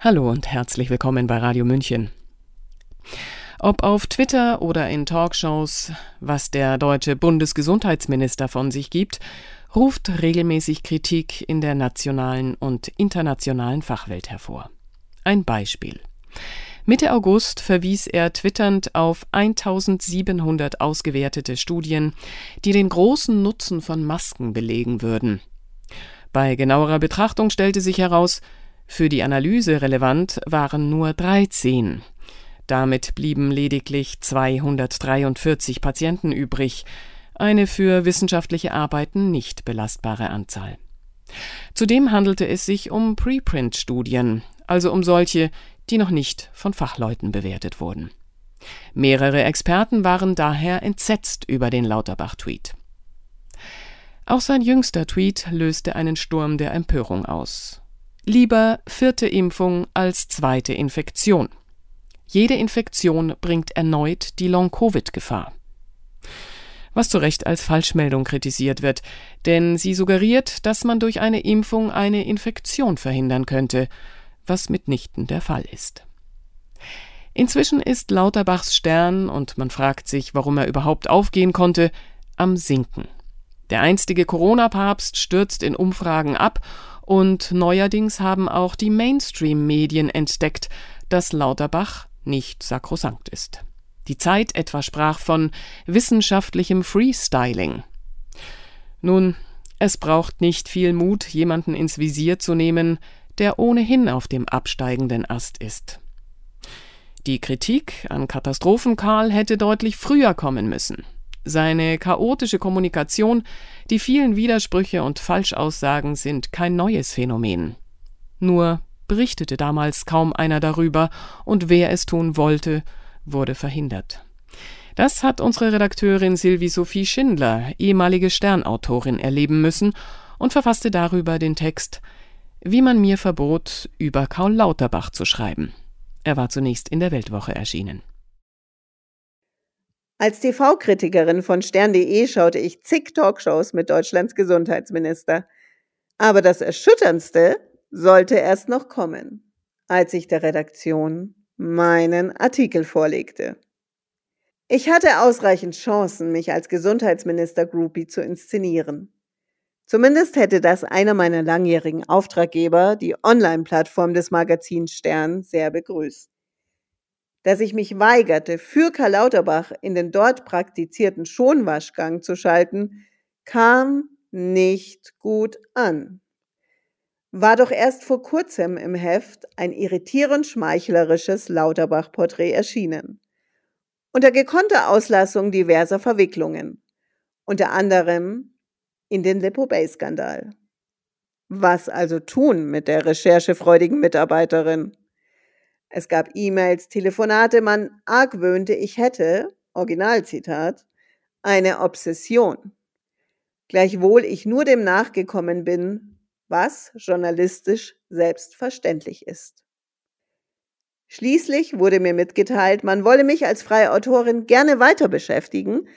Hallo und herzlich willkommen bei Radio München. Ob auf Twitter oder in Talkshows, was der deutsche Bundesgesundheitsminister von sich gibt, ruft regelmäßig Kritik in der nationalen und internationalen Fachwelt hervor. Ein Beispiel. Mitte August verwies er twitternd auf 1700 ausgewertete Studien, die den großen Nutzen von Masken belegen würden. Bei genauerer Betrachtung stellte sich heraus, für die Analyse relevant waren nur 13. Damit blieben lediglich 243 Patienten übrig, eine für wissenschaftliche Arbeiten nicht belastbare Anzahl. Zudem handelte es sich um Preprint-Studien, also um solche, die noch nicht von Fachleuten bewertet wurden. Mehrere Experten waren daher entsetzt über den Lauterbach-Tweet. Auch sein jüngster Tweet löste einen Sturm der Empörung aus. Lieber vierte Impfung als zweite Infektion. Jede Infektion bringt erneut die Long-Covid-Gefahr. Was zu Recht als Falschmeldung kritisiert wird, denn sie suggeriert, dass man durch eine Impfung eine Infektion verhindern könnte, was mitnichten der Fall ist. Inzwischen ist Lauterbachs Stern, und man fragt sich, warum er überhaupt aufgehen konnte, am Sinken. Der einstige Corona-Papst stürzt in Umfragen ab und neuerdings haben auch die Mainstream-Medien entdeckt, dass Lauterbach nicht sakrosankt ist. Die Zeit etwa sprach von wissenschaftlichem Freestyling. Nun, es braucht nicht viel Mut, jemanden ins Visier zu nehmen, der ohnehin auf dem absteigenden Ast ist. Die Kritik an Katastrophenkarl hätte deutlich früher kommen müssen. Seine chaotische Kommunikation, die vielen Widersprüche und Falschaussagen sind kein neues Phänomen. Nur berichtete damals kaum einer darüber, und wer es tun wollte, wurde verhindert. Das hat unsere Redakteurin Sylvie Sophie Schindler, ehemalige Sternautorin, erleben müssen und verfasste darüber den Text Wie man mir verbot, über Karl Lauterbach zu schreiben. Er war zunächst in der Weltwoche erschienen. Als TV-Kritikerin von stern.de schaute ich zig Talkshows mit Deutschlands Gesundheitsminister. Aber das Erschütterndste sollte erst noch kommen, als ich der Redaktion meinen Artikel vorlegte. Ich hatte ausreichend Chancen, mich als Gesundheitsminister-Groupie zu inszenieren. Zumindest hätte das einer meiner langjährigen Auftraggeber, die Online-Plattform des Magazins Stern, sehr begrüßt dass ich mich weigerte, für Karl Lauterbach in den dort praktizierten Schonwaschgang zu schalten, kam nicht gut an. War doch erst vor kurzem im Heft ein irritierend schmeichlerisches Lauterbach-Porträt erschienen. Unter gekonnter Auslassung diverser Verwicklungen. Unter anderem in den Lipo-Bay-Skandal. Was also tun mit der recherchefreudigen Mitarbeiterin? Es gab E-Mails, Telefonate, man argwöhnte, ich hätte, Originalzitat, eine Obsession. Gleichwohl ich nur dem nachgekommen bin, was journalistisch selbstverständlich ist. Schließlich wurde mir mitgeteilt, man wolle mich als freie Autorin gerne weiter beschäftigen,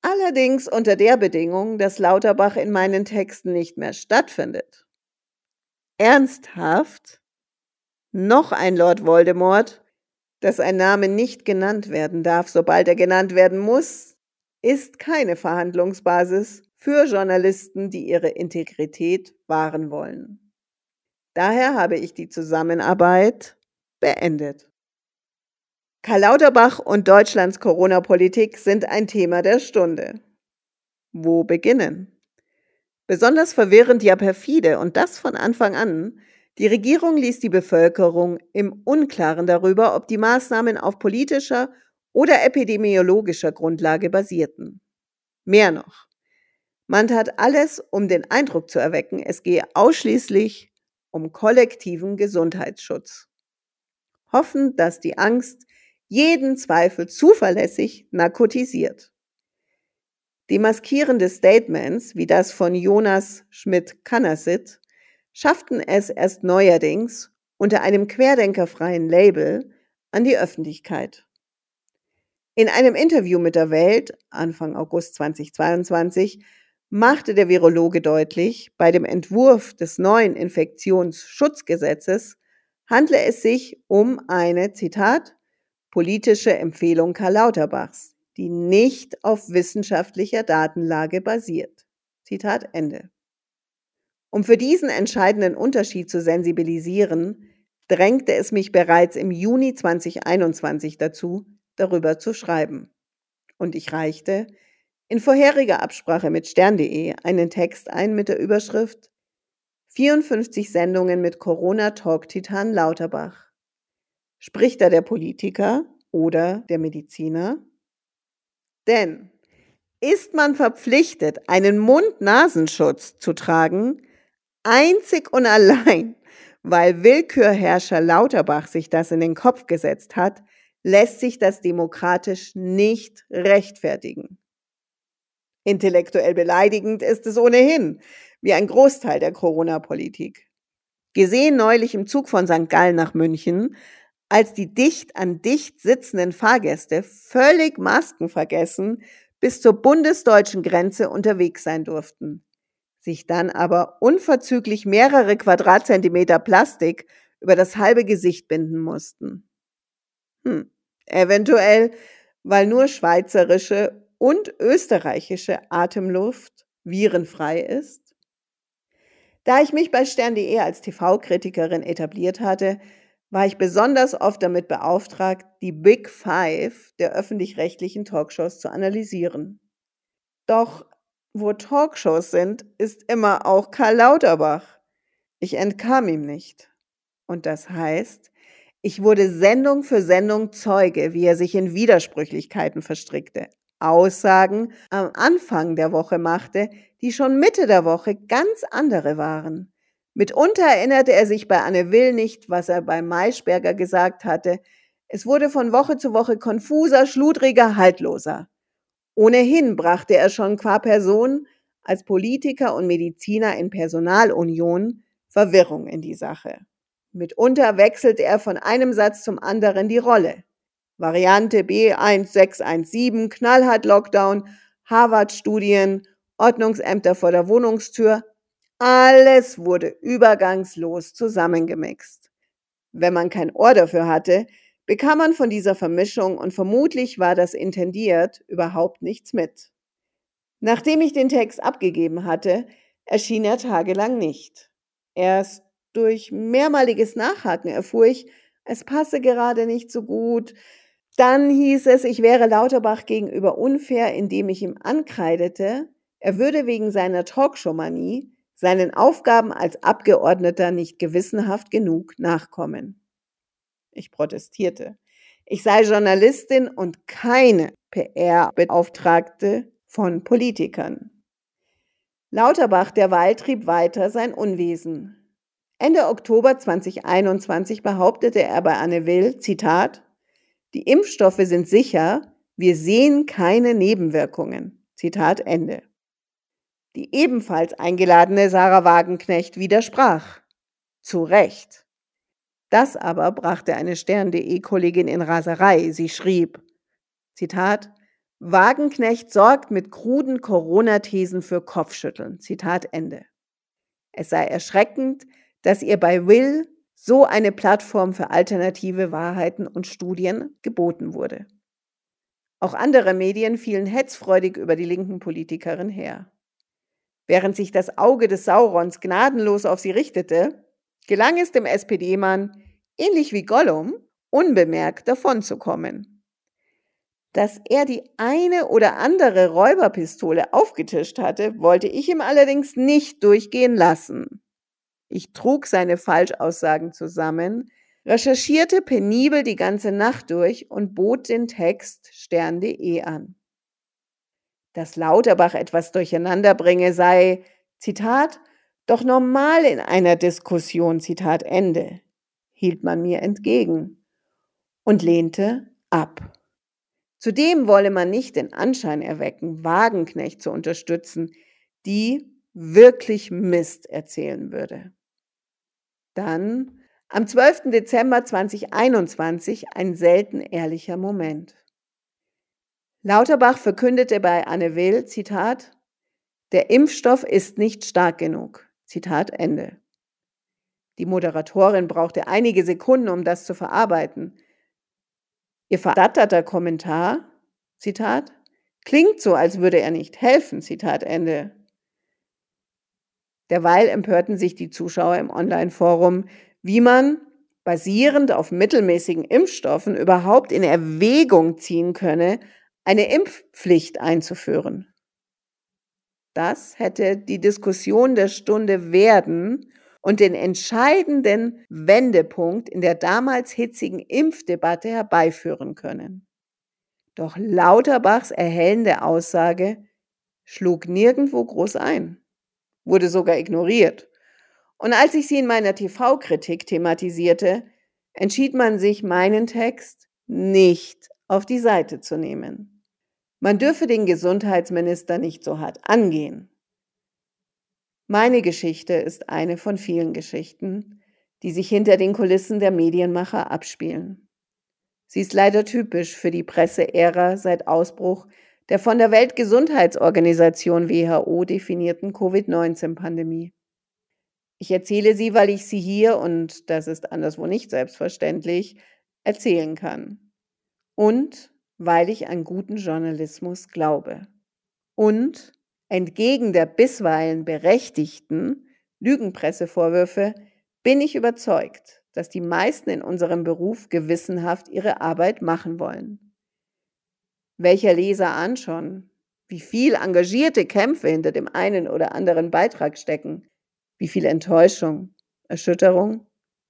allerdings unter der Bedingung, dass Lauterbach in meinen Texten nicht mehr stattfindet. Ernsthaft? Noch ein Lord Voldemort, dass ein Name nicht genannt werden darf, sobald er genannt werden muss, ist keine Verhandlungsbasis für Journalisten, die ihre Integrität wahren wollen. Daher habe ich die Zusammenarbeit beendet. Karl Lauterbach und Deutschlands Corona-Politik sind ein Thema der Stunde. Wo beginnen? Besonders verwirrend, ja perfide, und das von Anfang an, die Regierung ließ die Bevölkerung im Unklaren darüber, ob die Maßnahmen auf politischer oder epidemiologischer Grundlage basierten. Mehr noch, man tat alles, um den Eindruck zu erwecken, es gehe ausschließlich um kollektiven Gesundheitsschutz. Hoffen, dass die Angst jeden Zweifel zuverlässig narkotisiert. Demaskierende Statements wie das von Jonas Schmidt-Kannersit schafften es erst neuerdings unter einem querdenkerfreien Label an die Öffentlichkeit. In einem Interview mit der Welt Anfang August 2022 machte der Virologe deutlich, bei dem Entwurf des neuen Infektionsschutzgesetzes handle es sich um eine, Zitat, politische Empfehlung Karl Lauterbachs, die nicht auf wissenschaftlicher Datenlage basiert. Zitat Ende. Um für diesen entscheidenden Unterschied zu sensibilisieren, drängte es mich bereits im Juni 2021 dazu, darüber zu schreiben. Und ich reichte in vorheriger Absprache mit stern.de einen Text ein mit der Überschrift 54 Sendungen mit Corona-Talk-Titan Lauterbach. Spricht da der Politiker oder der Mediziner? Denn ist man verpflichtet, einen Mund-Nasenschutz zu tragen, einzig und allein, weil Willkürherrscher Lauterbach sich das in den Kopf gesetzt hat, lässt sich das demokratisch nicht rechtfertigen. Intellektuell beleidigend ist es ohnehin, wie ein Großteil der Corona-Politik. Gesehen neulich im Zug von St. Gallen nach München, als die dicht an dicht sitzenden Fahrgäste völlig Masken vergessen bis zur bundesdeutschen Grenze unterwegs sein durften, sich dann aber unverzüglich mehrere Quadratzentimeter Plastik über das halbe Gesicht binden mussten. Hm, eventuell, weil nur schweizerische und österreichische Atemluft virenfrei ist? Da ich mich bei stern.de als TV-Kritikerin etabliert hatte, war ich besonders oft damit beauftragt, die Big Five der öffentlich-rechtlichen Talkshows zu analysieren. Doch wo Talkshows sind, ist immer auch Karl Lauterbach. Ich entkam ihm nicht. Und das heißt, ich wurde Sendung für Sendung Zeuge, wie er sich in Widersprüchlichkeiten verstrickte, Aussagen am Anfang der Woche machte, die schon Mitte der Woche ganz andere waren. Mitunter erinnerte er sich bei Anne Will nicht, was er bei Maischberger gesagt hatte. Es wurde von Woche zu Woche konfuser, schludriger, haltloser. Ohnehin brachte er schon qua Person als Politiker und Mediziner in Personalunion Verwirrung in die Sache. Mitunter wechselte er von einem Satz zum anderen die Rolle. Variante B1617, knallhart Lockdown, Harvard-Studien, Ordnungsämter vor der Wohnungstür, alles wurde übergangslos zusammengemixt. Wenn man kein Ohr dafür hatte, bekam man von dieser Vermischung und vermutlich war das intendiert überhaupt nichts mit. Nachdem ich den Text abgegeben hatte, erschien er tagelang nicht. Erst durch mehrmaliges Nachhaken erfuhr ich, es passe gerade nicht so gut. Dann hieß es, ich wäre Lauterbach gegenüber unfair, indem ich ihm ankreidete, er würde wegen seiner Talkshow-Manie seinen Aufgaben als Abgeordneter nicht gewissenhaft genug nachkommen. Ich protestierte. Ich sei Journalistin und keine PR-Beauftragte von Politikern. Lauterbach derweil trieb weiter sein Unwesen. Ende Oktober 2021 behauptete er bei Anne Will, Zitat, die Impfstoffe sind sicher, wir sehen keine Nebenwirkungen. Zitat Ende. Die ebenfalls eingeladene Sarah Wagenknecht widersprach. Zu Recht. Das aber brachte eine Stern.de-Kollegin in Raserei. Sie schrieb, Zitat, Wagenknecht sorgt mit kruden Corona-Thesen für Kopfschütteln. Zitat Ende. Es sei erschreckend, dass ihr bei Will so eine Plattform für alternative Wahrheiten und Studien geboten wurde. Auch andere Medien fielen hetzfreudig über die linken Politikerin her. Während sich das Auge des Saurons gnadenlos auf sie richtete, gelang es dem SPD-Mann, ähnlich wie Gollum, unbemerkt davonzukommen. Dass er die eine oder andere Räuberpistole aufgetischt hatte, wollte ich ihm allerdings nicht durchgehen lassen. Ich trug seine Falschaussagen zusammen, recherchierte penibel die ganze Nacht durch und bot den Text stern.de an. Dass Lauterbach etwas durcheinander bringe, sei, Zitat, doch normal in einer Diskussion, Zitat Ende, hielt man mir entgegen und lehnte ab. Zudem wolle man nicht den Anschein erwecken, Wagenknecht zu unterstützen, die wirklich Mist erzählen würde. Dann am 12. Dezember 2021 ein selten ehrlicher Moment. Lauterbach verkündete bei Anne Will, Zitat, der Impfstoff ist nicht stark genug. Zitat Ende. Die Moderatorin brauchte einige Sekunden, um das zu verarbeiten. Ihr verdatterter Kommentar, Zitat, klingt so, als würde er nicht helfen, Zitat Ende. Derweil empörten sich die Zuschauer im Online-Forum, wie man, basierend auf mittelmäßigen Impfstoffen, überhaupt in Erwägung ziehen könne, eine Impfpflicht einzuführen. Das hätte die Diskussion der Stunde werden und den entscheidenden Wendepunkt in der damals hitzigen Impfdebatte herbeiführen können. Doch Lauterbachs erhellende Aussage schlug nirgendwo groß ein, wurde sogar ignoriert. Und als ich sie in meiner TV-Kritik thematisierte, entschied man sich, meinen Text nicht auf die Seite zu nehmen. Man dürfe den Gesundheitsminister nicht so hart angehen. Meine Geschichte ist eine von vielen Geschichten, die sich hinter den Kulissen der Medienmacher abspielen. Sie ist leider typisch für die Presseära seit Ausbruch der von der Weltgesundheitsorganisation WHO definierten Covid-19-Pandemie. Ich erzähle sie, weil ich sie hier, und das ist anderswo nicht selbstverständlich, erzählen kann. Und weil ich an guten Journalismus glaube. Und Entgegen der bisweilen berechtigten Lügenpressevorwürfe bin ich überzeugt, dass die meisten in unserem Beruf gewissenhaft ihre Arbeit machen wollen. Welcher Leser anschauen, wie viel engagierte Kämpfe hinter dem einen oder anderen Beitrag stecken, wie viel Enttäuschung, Erschütterung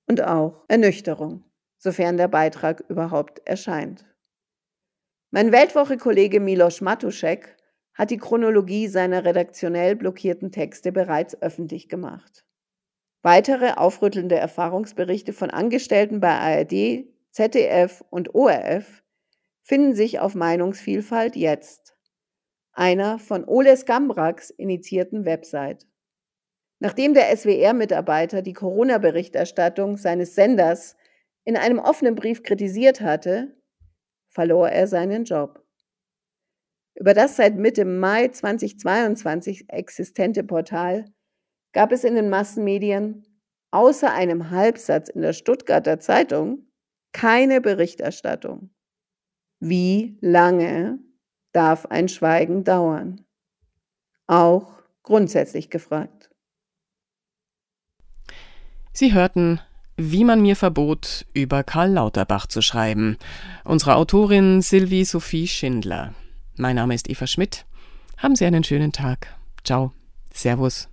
und auch Ernüchterung, sofern der Beitrag überhaupt erscheint. Mein Weltwoche-Kollege Milos Matuszek hat die Chronologie seiner redaktionell blockierten Texte bereits öffentlich gemacht. Weitere aufrüttelnde Erfahrungsberichte von Angestellten bei ARD, ZDF und ORF finden sich auf Meinungsvielfalt jetzt, einer von Oles Gambraks initiierten Website. Nachdem der SWR-Mitarbeiter die Corona-Berichterstattung seines Senders in einem offenen Brief kritisiert hatte, verlor er seinen Job. Über das seit Mitte Mai 2022 existente Portal gab es in den Massenmedien außer einem Halbsatz in der Stuttgarter Zeitung keine Berichterstattung. Wie lange darf ein Schweigen dauern? Auch grundsätzlich gefragt. Sie hörten wie man mir verbot, über Karl Lauterbach zu schreiben. Unsere Autorin Sylvie Sophie Schindler. Mein Name ist Eva Schmidt. Haben Sie einen schönen Tag. Ciao. Servus.